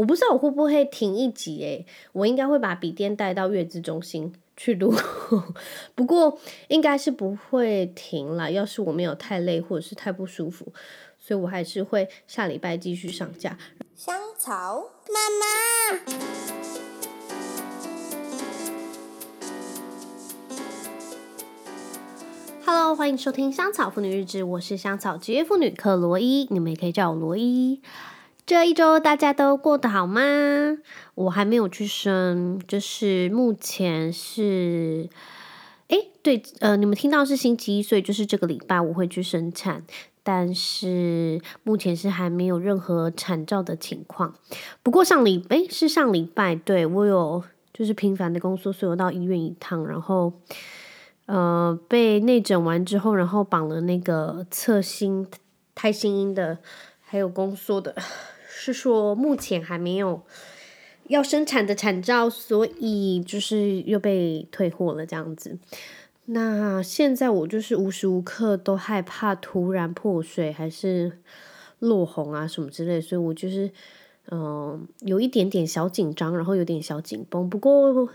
我不知道我会不会停一集诶，我应该会把笔电带到月子中心去录，不过应该是不会停了。要是我没有太累或者是太不舒服，所以我还是会下礼拜继续上架。香草妈妈，Hello，欢迎收听香草妇女日志，我是香草职业妇女克罗伊，你们也可以叫我罗伊。这一周大家都过得好吗？我还没有去生，就是目前是，诶，对，呃，你们听到是星期一，所以就是这个礼拜我会去生产，但是目前是还没有任何产兆的情况。不过上礼，诶，是上礼拜，对，我有就是频繁的宫缩，所以我到医院一趟，然后呃被内诊完之后，然后绑了那个测心胎心音的，还有宫缩的。是说目前还没有要生产的产照，所以就是又被退货了这样子。那现在我就是无时无刻都害怕突然破水还是落红啊什么之类，所以我就是嗯、有一点点小紧张，然后有点小紧绷。不过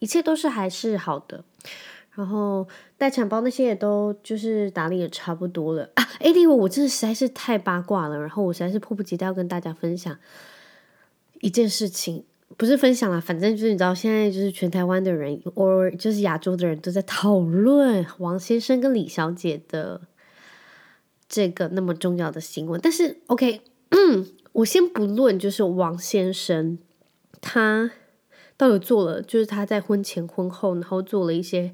一切都是还是好的。然后待产包那些也都就是打理也差不多了啊。哎，另外我真的实在是太八卦了，然后我实在是迫不及待要跟大家分享一件事情，不是分享啦，反正就是你知道现在就是全台湾的人，或就是亚洲的人都在讨论王先生跟李小姐的这个那么重要的新闻。但是 OK，我先不论，就是王先生他。到底做了，就是他在婚前婚后，然后做了一些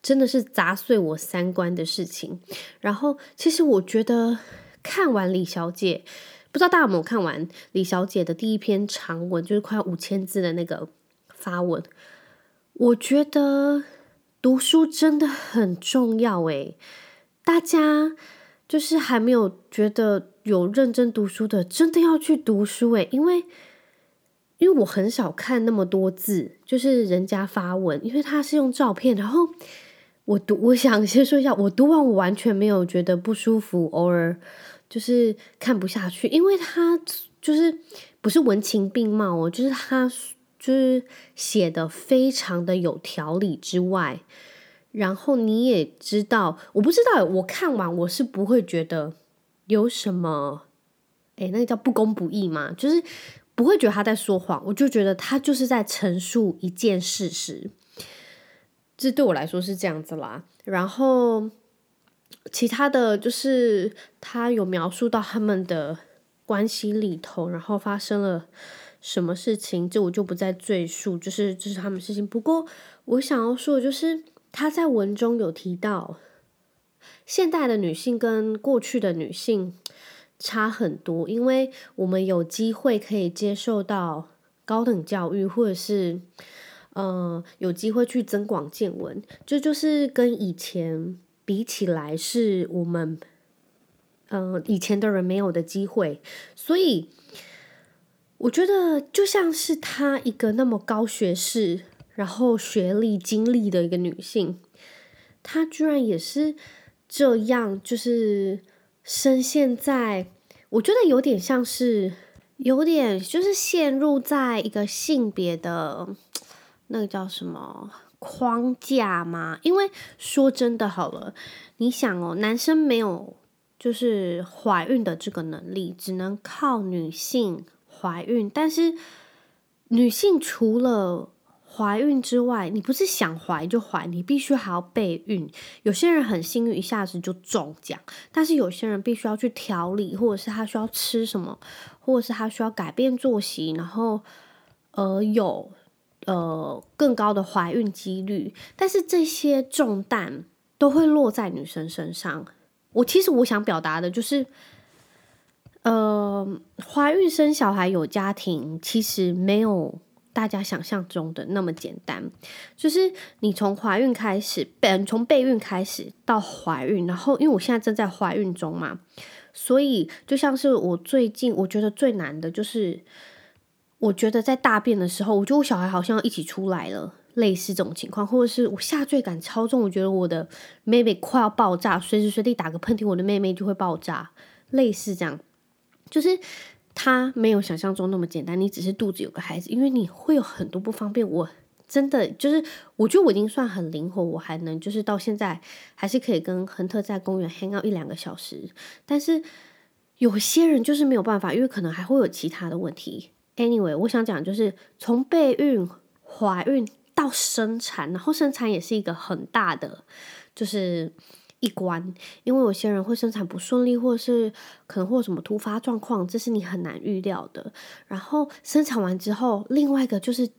真的是砸碎我三观的事情。然后，其实我觉得看完李小姐，不知道大家有没有看完李小姐的第一篇长文，就是快五千字的那个发文。我觉得读书真的很重要诶，大家就是还没有觉得有认真读书的，真的要去读书诶，因为。因为我很少看那么多字，就是人家发文，因为他是用照片。然后我读，我想先说一下，我读完我完全没有觉得不舒服，偶尔就是看不下去，因为他就是不是文情并茂哦，就是他就是写的非常的有条理之外，然后你也知道，我不知道，我看完我是不会觉得有什么，诶，那个叫不公不义嘛，就是。不会觉得他在说谎，我就觉得他就是在陈述一件事实，这对我来说是这样子啦。然后其他的就是他有描述到他们的关系里头，然后发生了什么事情，这我就不再赘述，就是这是他们事情。不过我想要说的就是他在文中有提到，现代的女性跟过去的女性。差很多，因为我们有机会可以接受到高等教育，或者是，呃，有机会去增广见闻，这就，是跟以前比起来，是我们，呃，以前的人没有的机会。所以，我觉得就像是她一个那么高学识，然后学历、经历的一个女性，她居然也是这样，就是。深陷在，我觉得有点像是，有点就是陷入在一个性别的那个叫什么框架嘛。因为说真的，好了，你想哦，男生没有就是怀孕的这个能力，只能靠女性怀孕。但是女性除了怀孕之外，你不是想怀就怀，你必须还要备孕。有些人很幸运，一下子就中奖，但是有些人必须要去调理，或者是他需要吃什么，或者是他需要改变作息，然后呃有呃更高的怀孕几率。但是这些重担都会落在女生身上。我其实我想表达的就是，呃，怀孕生小孩有家庭，其实没有。大家想象中的那么简单，就是你从怀孕开始，备从备孕开始到怀孕，然后因为我现在正在怀孕中嘛，所以就像是我最近我觉得最难的就是，我觉得在大便的时候，我觉得我小孩好像一起出来了，类似这种情况，或者是我下坠感超重，我觉得我的妹妹快要爆炸，随时随地打个喷嚏，我的妹妹就会爆炸，类似这样，就是。它没有想象中那么简单。你只是肚子有个孩子，因为你会有很多不方便。我真的就是，我觉得我已经算很灵活，我还能就是到现在还是可以跟亨特在公园 hang out 一两个小时。但是有些人就是没有办法，因为可能还会有其他的问题。Anyway，我想讲就是从备孕、怀孕到生产，然后生产也是一个很大的就是一关，因为有些人会生产不顺利，或者是可能会有什么突发状况，这是你很难预料的。然后生产完之后，另外一个就是。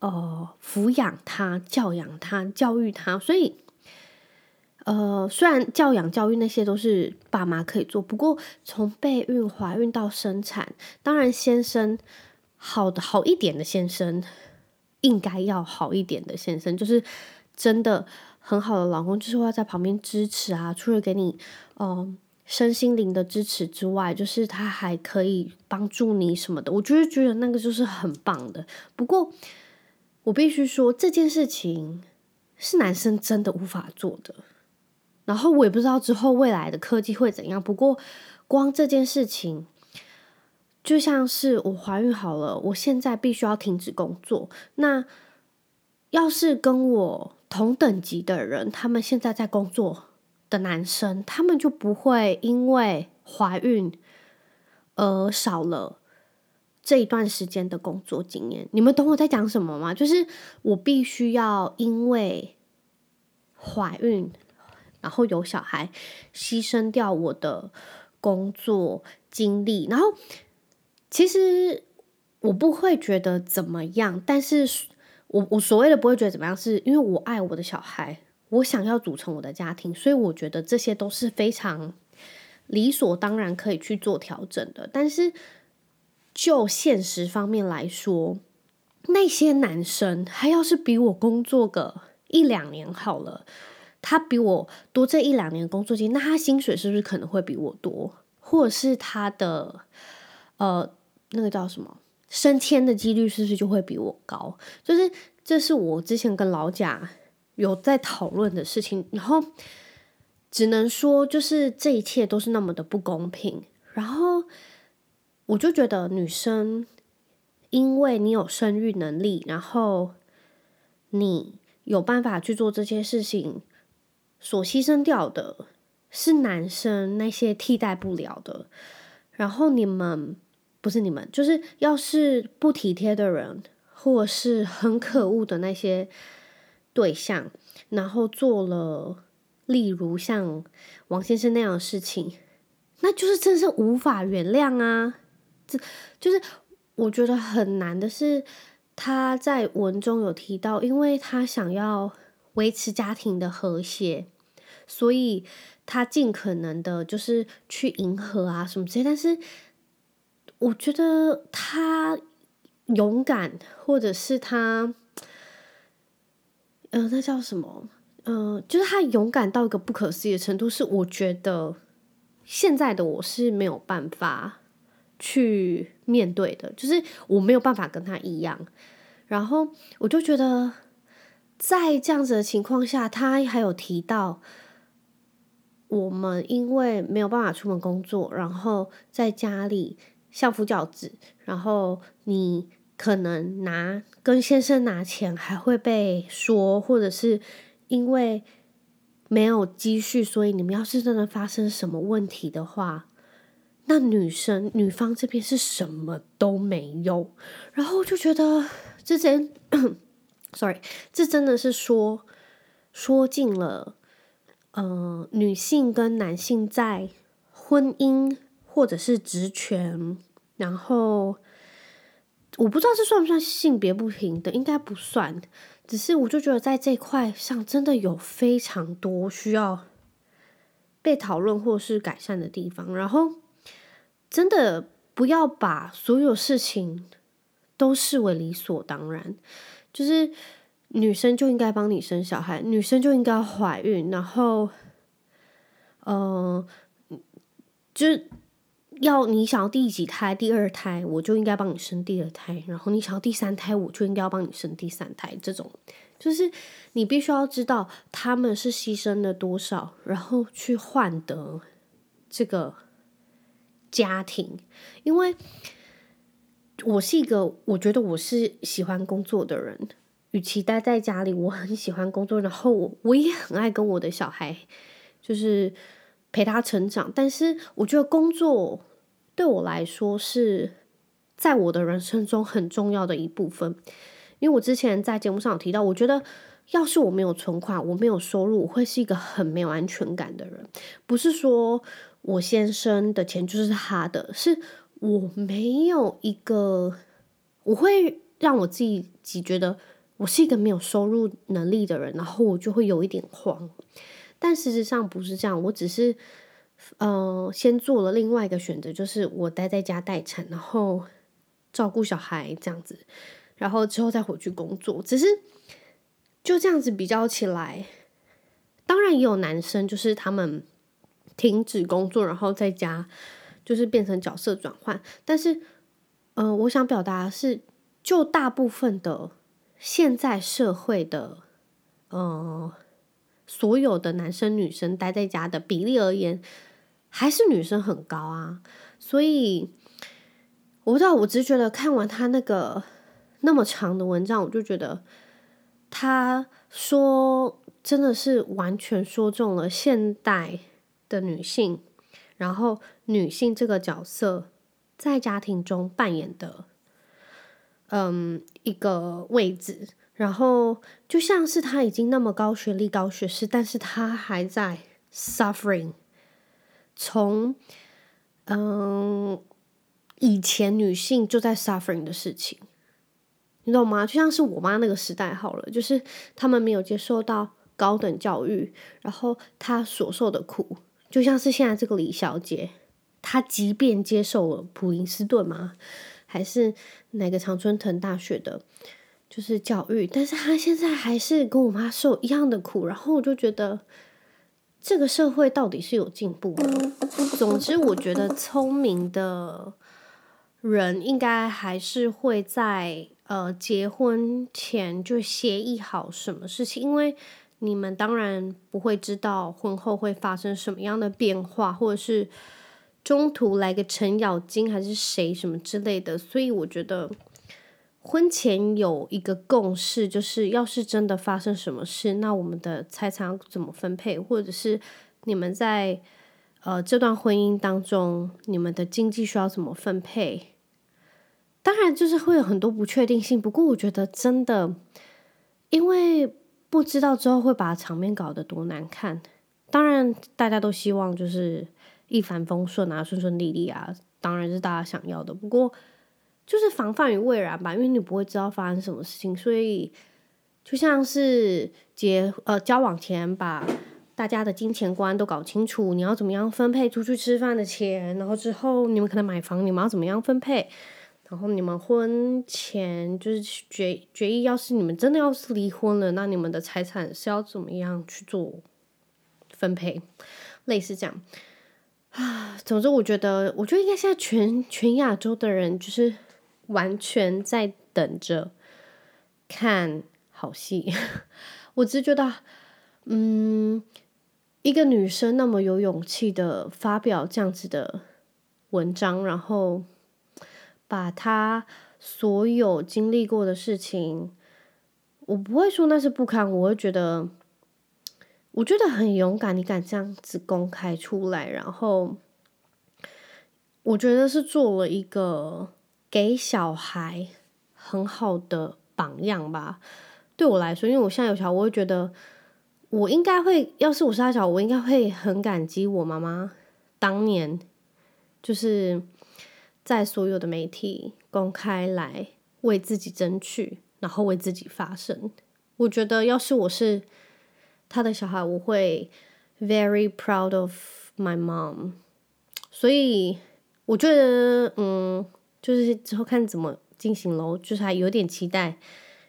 呃，抚养他、教养他、教育他，所以，呃，虽然教养、教育那些都是爸妈可以做，不过从备孕、怀孕到生产，当然先生好的好一点的先生，应该要好一点的先生，就是真的很好的老公，就是会在旁边支持啊，除了给你嗯、身心灵的支持之外，就是他还可以帮助你什么的，我就是觉得那个就是很棒的。不过。我必须说，这件事情是男生真的无法做的。然后我也不知道之后未来的科技会怎样。不过，光这件事情，就像是我怀孕好了，我现在必须要停止工作。那要是跟我同等级的人，他们现在在工作的男生，他们就不会因为怀孕而少了。这一段时间的工作经验，你们懂我在讲什么吗？就是我必须要因为怀孕，然后有小孩，牺牲掉我的工作经历。然后其实我不会觉得怎么样，但是我我所谓的不会觉得怎么样，是因为我爱我的小孩，我想要组成我的家庭，所以我觉得这些都是非常理所当然可以去做调整的。但是。就现实方面来说，那些男生他要是比我工作个一两年好了，他比我多这一两年工作经验，那他薪水是不是可能会比我多？或者是他的呃那个叫什么升迁的几率是不是就会比我高？就是这是我之前跟老贾有在讨论的事情，然后只能说就是这一切都是那么的不公平，然后。我就觉得女生，因为你有生育能力，然后你有办法去做这些事情，所牺牲掉的是男生那些替代不了的。然后你们不是你们，就是要是不体贴的人，或是很可恶的那些对象，然后做了例如像王先生那样的事情，那就是真是无法原谅啊！这就是我觉得很难的是，他在文中有提到，因为他想要维持家庭的和谐，所以他尽可能的就是去迎合啊什么之类。但是我觉得他勇敢，或者是他，呃，那叫什么？嗯、呃，就是他勇敢到一个不可思议的程度，是我觉得现在的我是没有办法。去面对的，就是我没有办法跟他一样，然后我就觉得，在这样子的情况下，他还有提到，我们因为没有办法出门工作，然后在家里相夫教子，然后你可能拿跟先生拿钱还会被说，或者是因为没有积蓄，所以你们要是真的发生什么问题的话。那女生女方这边是什么都没有，然后就觉得这真，sorry，这真的是说说尽了，呃，女性跟男性在婚姻或者是职权，然后我不知道这算不算性别不平等，应该不算，只是我就觉得在这块上真的有非常多需要被讨论或是改善的地方，然后。真的不要把所有事情都视为理所当然，就是女生就应该帮你生小孩，女生就应该怀孕，然后，呃，就是要你想要第几胎，第二胎我就应该帮你生第二胎，然后你想要第三胎，我就应该要帮你生第三胎。这种就是你必须要知道他们是牺牲了多少，然后去换得这个。家庭，因为我是一个我觉得我是喜欢工作的人，与其待在家里，我很喜欢工作，然后我我也很爱跟我的小孩就是陪他成长，但是我觉得工作对我来说是在我的人生中很重要的一部分，因为我之前在节目上有提到，我觉得。要是我没有存款，我没有收入，我会是一个很没有安全感的人。不是说我先生的钱就是他的，是我没有一个，我会让我自己觉得我是一个没有收入能力的人，然后我就会有一点慌。但事实上不是这样，我只是，呃，先做了另外一个选择，就是我待在家待产，然后照顾小孩这样子，然后之后再回去工作，只是。就这样子比较起来，当然也有男生，就是他们停止工作，然后在家就是变成角色转换。但是，呃，我想表达的是，就大部分的现在社会的，呃，所有的男生女生待在家的比例而言，还是女生很高啊。所以，我不知道，我只是觉得看完他那个那么长的文章，我就觉得。他说：“真的是完全说中了现代的女性，然后女性这个角色在家庭中扮演的，嗯，一个位置。然后就像是她已经那么高学历、高学识，但是她还在 suffering。从嗯，以前女性就在 suffering 的事情。”你懂吗？就像是我妈那个时代好了，就是他们没有接受到高等教育，然后她所受的苦，就像是现在这个李小姐，她即便接受了普林斯顿嘛，还是哪个常春藤大学的，就是教育，但是他现在还是跟我妈受一样的苦，然后我就觉得这个社会到底是有进步？总之，我觉得聪明的人应该还是会在。呃，结婚前就协议好什么事情，因为你们当然不会知道婚后会发生什么样的变化，或者是中途来个程咬金还是谁什么之类的，所以我觉得婚前有一个共识，就是要是真的发生什么事，那我们的财产要怎么分配，或者是你们在呃这段婚姻当中，你们的经济需要怎么分配。当然，就是会有很多不确定性。不过，我觉得真的，因为不知道之后会把场面搞得多难看。当然，大家都希望就是一帆风顺啊，顺顺利利啊，当然是大家想要的。不过，就是防范于未然吧，因为你不会知道发生什么事情。所以，就像是结呃交往前把大家的金钱观都搞清楚，你要怎么样分配出去吃饭的钱，然后之后你们可能买房，你们要怎么样分配？然后你们婚前就是决决议，要是你们真的要是离婚了，那你们的财产是要怎么样去做分配？类似这样啊。总之，我觉得，我觉得应该现在全全亚洲的人就是完全在等着看好戏。我只觉得，嗯，一个女生那么有勇气的发表这样子的文章，然后。把他所有经历过的事情，我不会说那是不堪，我会觉得，我觉得很勇敢，你敢这样子公开出来，然后我觉得是做了一个给小孩很好的榜样吧。对我来说，因为我现在有小孩，我会觉得我应该会，要是我是他小孩，我应该会很感激我妈妈当年就是。在所有的媒体公开来为自己争取，然后为自己发声。我觉得，要是我是他的小孩，我会 very proud of my mom。所以我觉得，嗯，就是之后看怎么进行喽，就是还有点期待。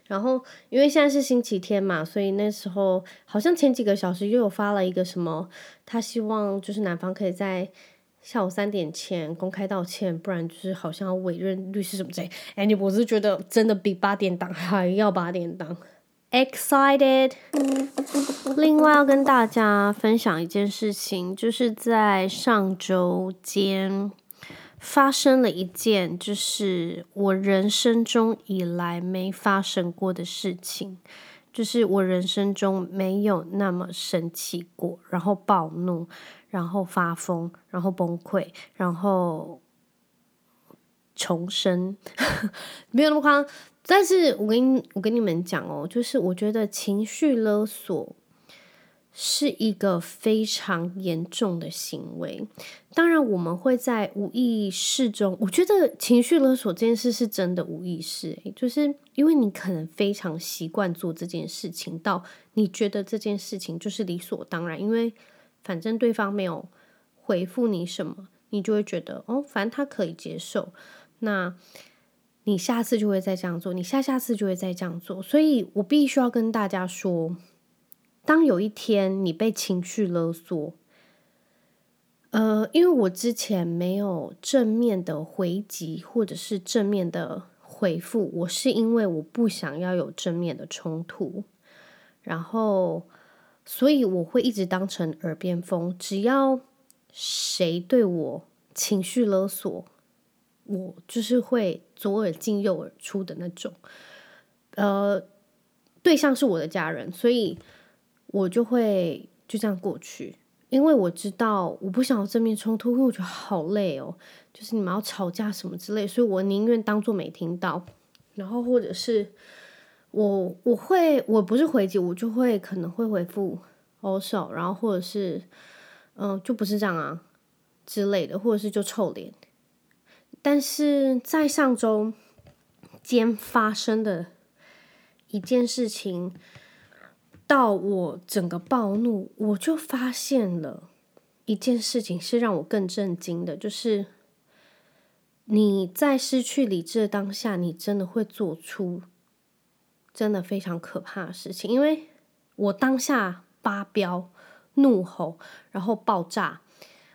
然后，因为现在是星期天嘛，所以那时候好像前几个小时又有发了一个什么，他希望就是男方可以在。下午三点前公开道歉，不然就是好像要委任律师什么之类。Anyway，我是觉得真的比八点档还要八点档，excited。另外要跟大家分享一件事情，就是在上周间，发生了一件就是我人生中以来没发生过的事情，就是我人生中没有那么生气过，然后暴怒，然后发疯，然后崩溃，然后重生，没有那么夸张。但是我跟你我跟你们讲哦，就是我觉得情绪勒索。是一个非常严重的行为。当然，我们会在无意识中，我觉得情绪勒索这件事是真的无意识，就是因为你可能非常习惯做这件事情，到你觉得这件事情就是理所当然，因为反正对方没有回复你什么，你就会觉得哦，反正他可以接受，那你下次就会再这样做，你下下次就会再这样做。所以我必须要跟大家说。当有一天你被情绪勒索，呃，因为我之前没有正面的回击或者是正面的回复，我是因为我不想要有正面的冲突，然后所以我会一直当成耳边风，只要谁对我情绪勒索，我就是会左耳进右耳出的那种，呃，对象是我的家人，所以。我就会就这样过去，因为我知道我不想要正面冲突，因为我觉得好累哦，就是你们要吵架什么之类，所以我宁愿当做没听到。然后或者是我我会我不是回击，我就会可能会回复 also，然后或者是嗯就不是这样啊之类的，或者是就臭脸。但是在上周间发生的一件事情。到我整个暴怒，我就发现了一件事情是让我更震惊的，就是你在失去理智的当下，你真的会做出真的非常可怕的事情。因为我当下发飙、怒吼，然后爆炸，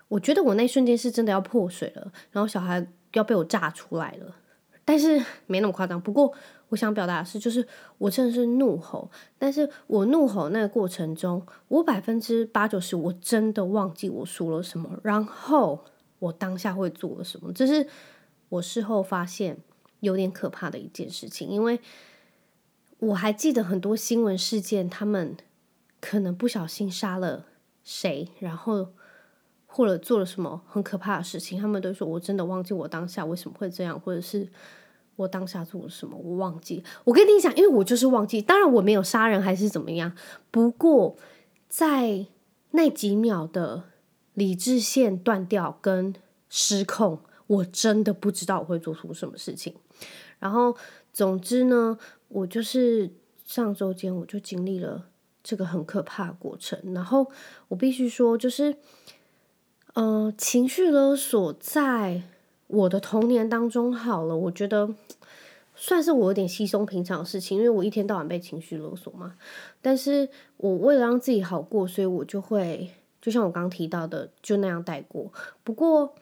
我觉得我那瞬间是真的要破水了，然后小孩要被我炸出来了，但是没那么夸张。不过。我想表达的是，就是我真的是怒吼，但是我怒吼那个过程中，我百分之八九十我真的忘记我说了什么，然后我当下会做了什么，这是我事后发现有点可怕的一件事情，因为我还记得很多新闻事件，他们可能不小心杀了谁，然后或者做了什么很可怕的事情，他们都说我真的忘记我当下为什么会这样，或者是。我当下做了什么？我忘记。我跟你讲，因为我就是忘记。当然我没有杀人还是怎么样。不过在那几秒的理智线断掉跟失控，我真的不知道我会做出什么事情。然后总之呢，我就是上周间我就经历了这个很可怕的过程。然后我必须说，就是呃，情绪勒索在。我的童年当中，好了，我觉得算是我有点稀松平常的事情，因为我一天到晚被情绪勒索嘛。但是我为了让自己好过，所以我就会，就像我刚刚提到的，就那样带过。不过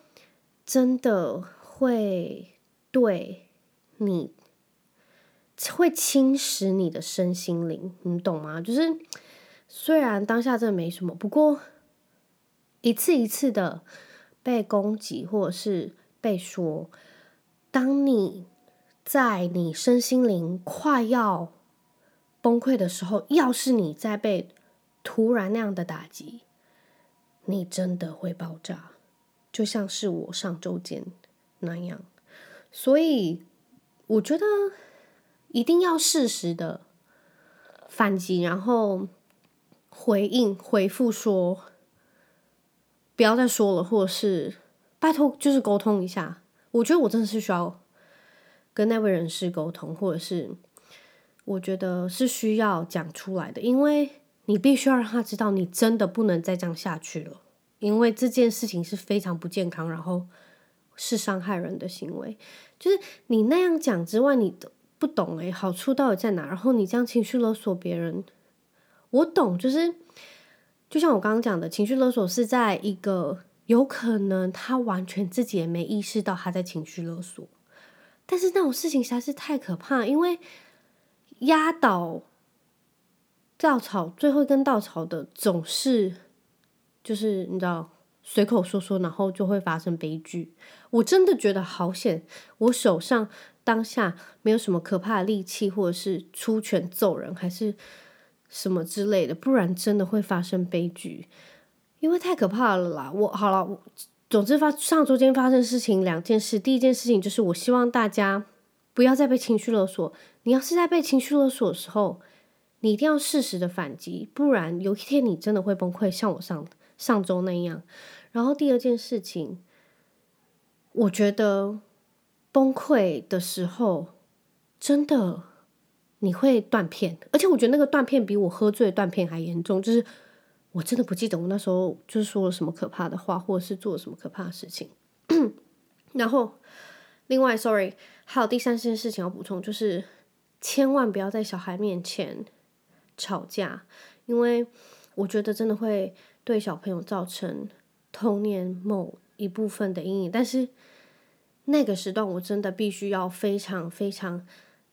真的会对你会侵蚀你的身心灵，你懂吗？就是虽然当下真的没什么，不过一次一次的被攻击，或者是。被说，当你在你身心灵快要崩溃的时候，要是你在被突然那样的打击，你真的会爆炸，就像是我上周间那样。所以我觉得一定要适时的反击，然后回应回复说，不要再说了，或者是。拜托，就是沟通一下。我觉得我真的是需要跟那位人士沟通，或者是我觉得是需要讲出来的，因为你必须要让他知道，你真的不能再这样下去了，因为这件事情是非常不健康，然后是伤害人的行为。就是你那样讲之外，你都不懂诶，好处到底在哪？然后你这样情绪勒索别人，我懂，就是就像我刚刚讲的，情绪勒索是在一个。有可能他完全自己也没意识到他在情绪勒索，但是那种事情实在是太可怕，因为压倒稻草最后一根稻草的总是就是你知道随口说说，然后就会发生悲剧。我真的觉得好险，我手上当下没有什么可怕的利器，或者是出拳揍人，还是什么之类的，不然真的会发生悲剧，因为太可怕了啦。我好了，总之发上周间发生事情两件事，第一件事情就是我希望大家不要再被情绪勒索。你要是在被情绪勒索的时候，你一定要适时的反击，不然有一天你真的会崩溃，像我上上周那样。然后第二件事情，我觉得崩溃的时候，真的你会断片，而且我觉得那个断片比我喝醉断片还严重。就是我真的不记得我那时候就是说了什么可怕的话，或者是做了什么可怕的事情。然后另外，sorry，还有第三件事情要补充，就是千万不要在小孩面前吵架，因为我觉得真的会对小朋友造成。童年某一部分的阴影，但是那个时段我真的必须要非常非常，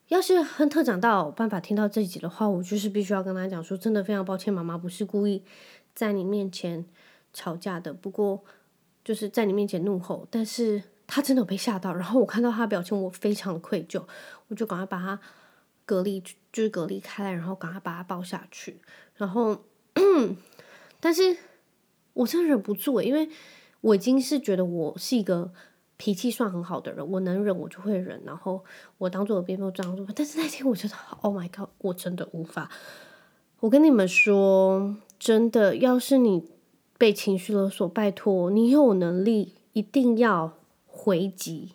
要是亨特长大有办法听到这一集的话，我就是必须要跟他讲说，真的非常抱歉，妈妈不是故意在你面前吵架的，不过就是在你面前怒吼，但是他真的被吓到，然后我看到他表情，我非常的愧疚，我就赶快把他隔离，就是隔离开来，然后赶快把他抱下去，然后，但是。我真的忍不住，因为我已经是觉得我是一个脾气算很好的人，我能忍我就会忍，然后我当做我边没有这样做。但是那天我觉得，Oh my God，我真的无法。我跟你们说，真的，要是你被情绪勒索，拜托你有能力一定要回击，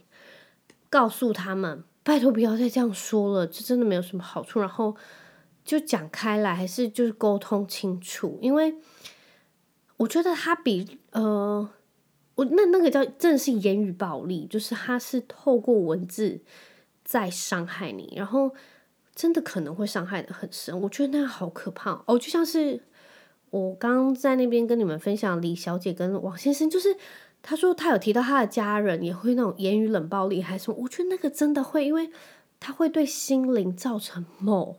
告诉他们，拜托不要再这样说了，这真的没有什么好处。然后就讲开来，还是就是沟通清楚，因为。我觉得他比呃，我那那个叫真的是言语暴力，就是他是透过文字在伤害你，然后真的可能会伤害得很深。我觉得那样好可怕哦，就像是我刚刚在那边跟你们分享李小姐跟王先生，就是他说他有提到他的家人也会那种言语冷暴力还是什么，我觉得那个真的会，因为他会对心灵造成某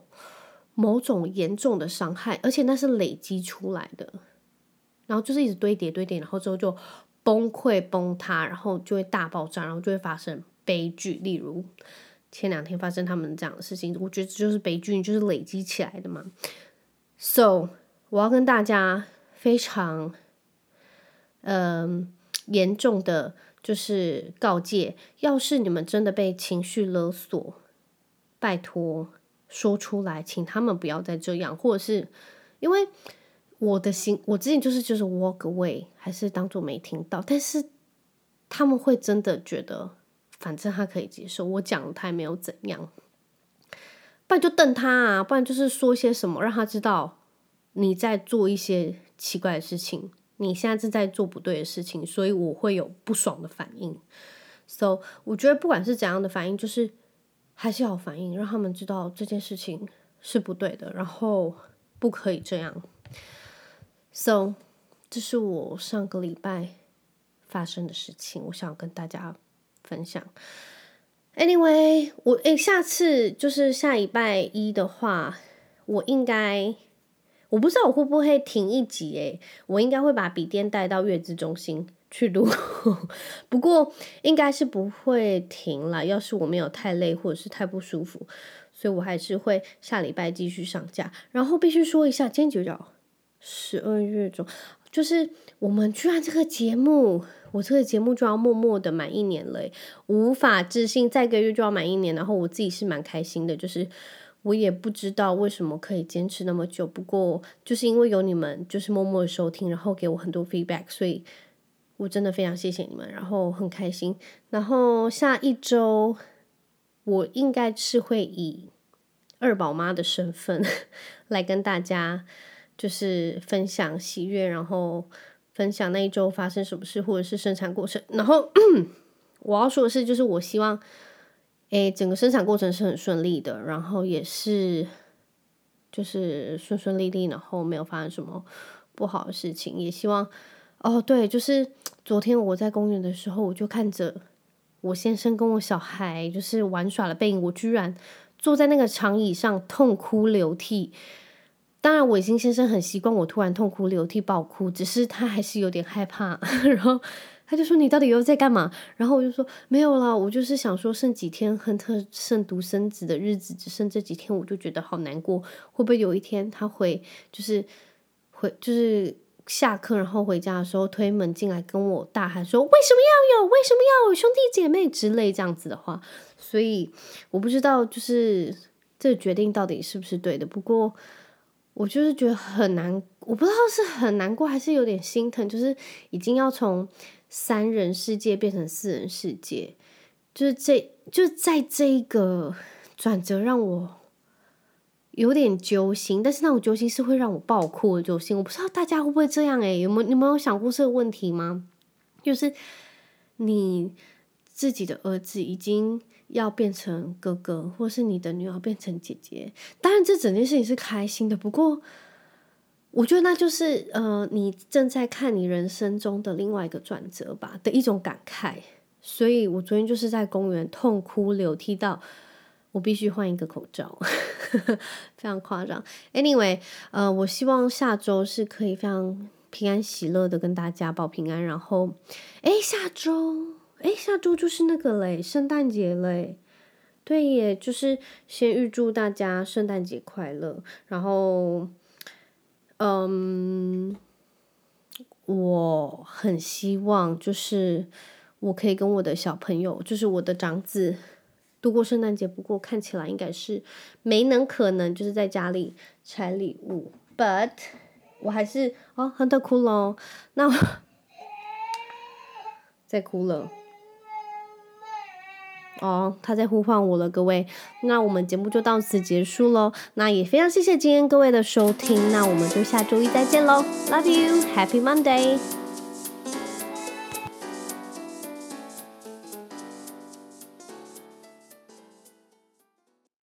某种严重的伤害，而且那是累积出来的。然后就是一直堆叠堆叠，然后之后就崩溃崩塌，然后就会大爆炸，然后就会发生悲剧。例如前两天发生他们这样的事情，我觉得这就是悲剧，就是累积起来的嘛。So，我要跟大家非常嗯、严重的就是告诫：要是你们真的被情绪勒索，拜托说出来，请他们不要再这样，或者是因为。我的心，我之前就是就是 walk away，还是当做没听到。但是他们会真的觉得，反正他可以接受，我讲他也没有怎样。不然就瞪他啊，不然就是说些什么，让他知道你在做一些奇怪的事情，你现在正在做不对的事情，所以我会有不爽的反应。So，我觉得不管是怎样的反应，就是还是要反应，让他们知道这件事情是不对的，然后不可以这样。So，这是我上个礼拜发生的事情，我想跟大家分享。Anyway，我诶，下次就是下礼拜一的话，我应该我不知道我会不会停一集诶，我应该会把笔电带到月子中心去录，不过应该是不会停了。要是我没有太累或者是太不舒服，所以我还是会下礼拜继续上架。然后必须说一下，今天九角。十二月中，就是我们居然这个节目，我这个节目就要默默的满一年了，无法置信，再一个月就要满一年，然后我自己是蛮开心的，就是我也不知道为什么可以坚持那么久，不过就是因为有你们，就是默默的收听，然后给我很多 feedback，所以我真的非常谢谢你们，然后很开心，然后下一周我应该是会以二宝妈的身份 来跟大家。就是分享喜悦，然后分享那一周发生什么事，或者是生产过程。然后 我要说的是，就是我希望，诶，整个生产过程是很顺利的，然后也是就是顺顺利利，然后没有发生什么不好的事情。也希望，哦，对，就是昨天我在公园的时候，我就看着我先生跟我小孩就是玩耍的背影，我居然坐在那个长椅上痛哭流涕。当然，伟星先生很习惯我突然痛哭流涕爆哭，只是他还是有点害怕。然后他就说：“你到底又在干嘛？”然后我就说：“没有啦，我就是想说，剩几天亨特剩独生子的日子只剩这几天，我就觉得好难过。会不会有一天他会就是会就是下课然后回家的时候推门进来跟我大喊说：‘为什么要有？为什么要有兄弟姐妹之类这样子的话？’所以我不知道，就是这个决定到底是不是对的。不过。”我就是觉得很难，我不知道是很难过还是有点心疼，就是已经要从三人世界变成四人世界，就是这就在这一个转折让我有点揪心，但是那种揪心是会让我爆哭的揪心。我不知道大家会不会这样诶，有没有你们有想过这个问题吗？就是你自己的儿子已经。要变成哥哥，或是你的女儿变成姐姐，当然这整件事情是开心的。不过，我觉得那就是呃，你正在看你人生中的另外一个转折吧的一种感慨。所以我昨天就是在公园痛哭流涕到我必须换一个口罩，非常夸张。Anyway，呃，我希望下周是可以非常平安喜乐的跟大家报平安。然后，诶，下周。哎，下周就是那个嘞，圣诞节嘞，对耶，就是先预祝大家圣诞节快乐。然后，嗯，我很希望就是我可以跟我的小朋友，就是我的长子度过圣诞节。不过看起来应该是没能可能，就是在家里拆礼物。But 我还是哦，亨特哭了，那我 在哭了。哦，他在呼唤我了，各位。那我们节目就到此结束喽。那也非常谢谢今天各位的收听。那我们就下周一再见喽。Love you, Happy Monday.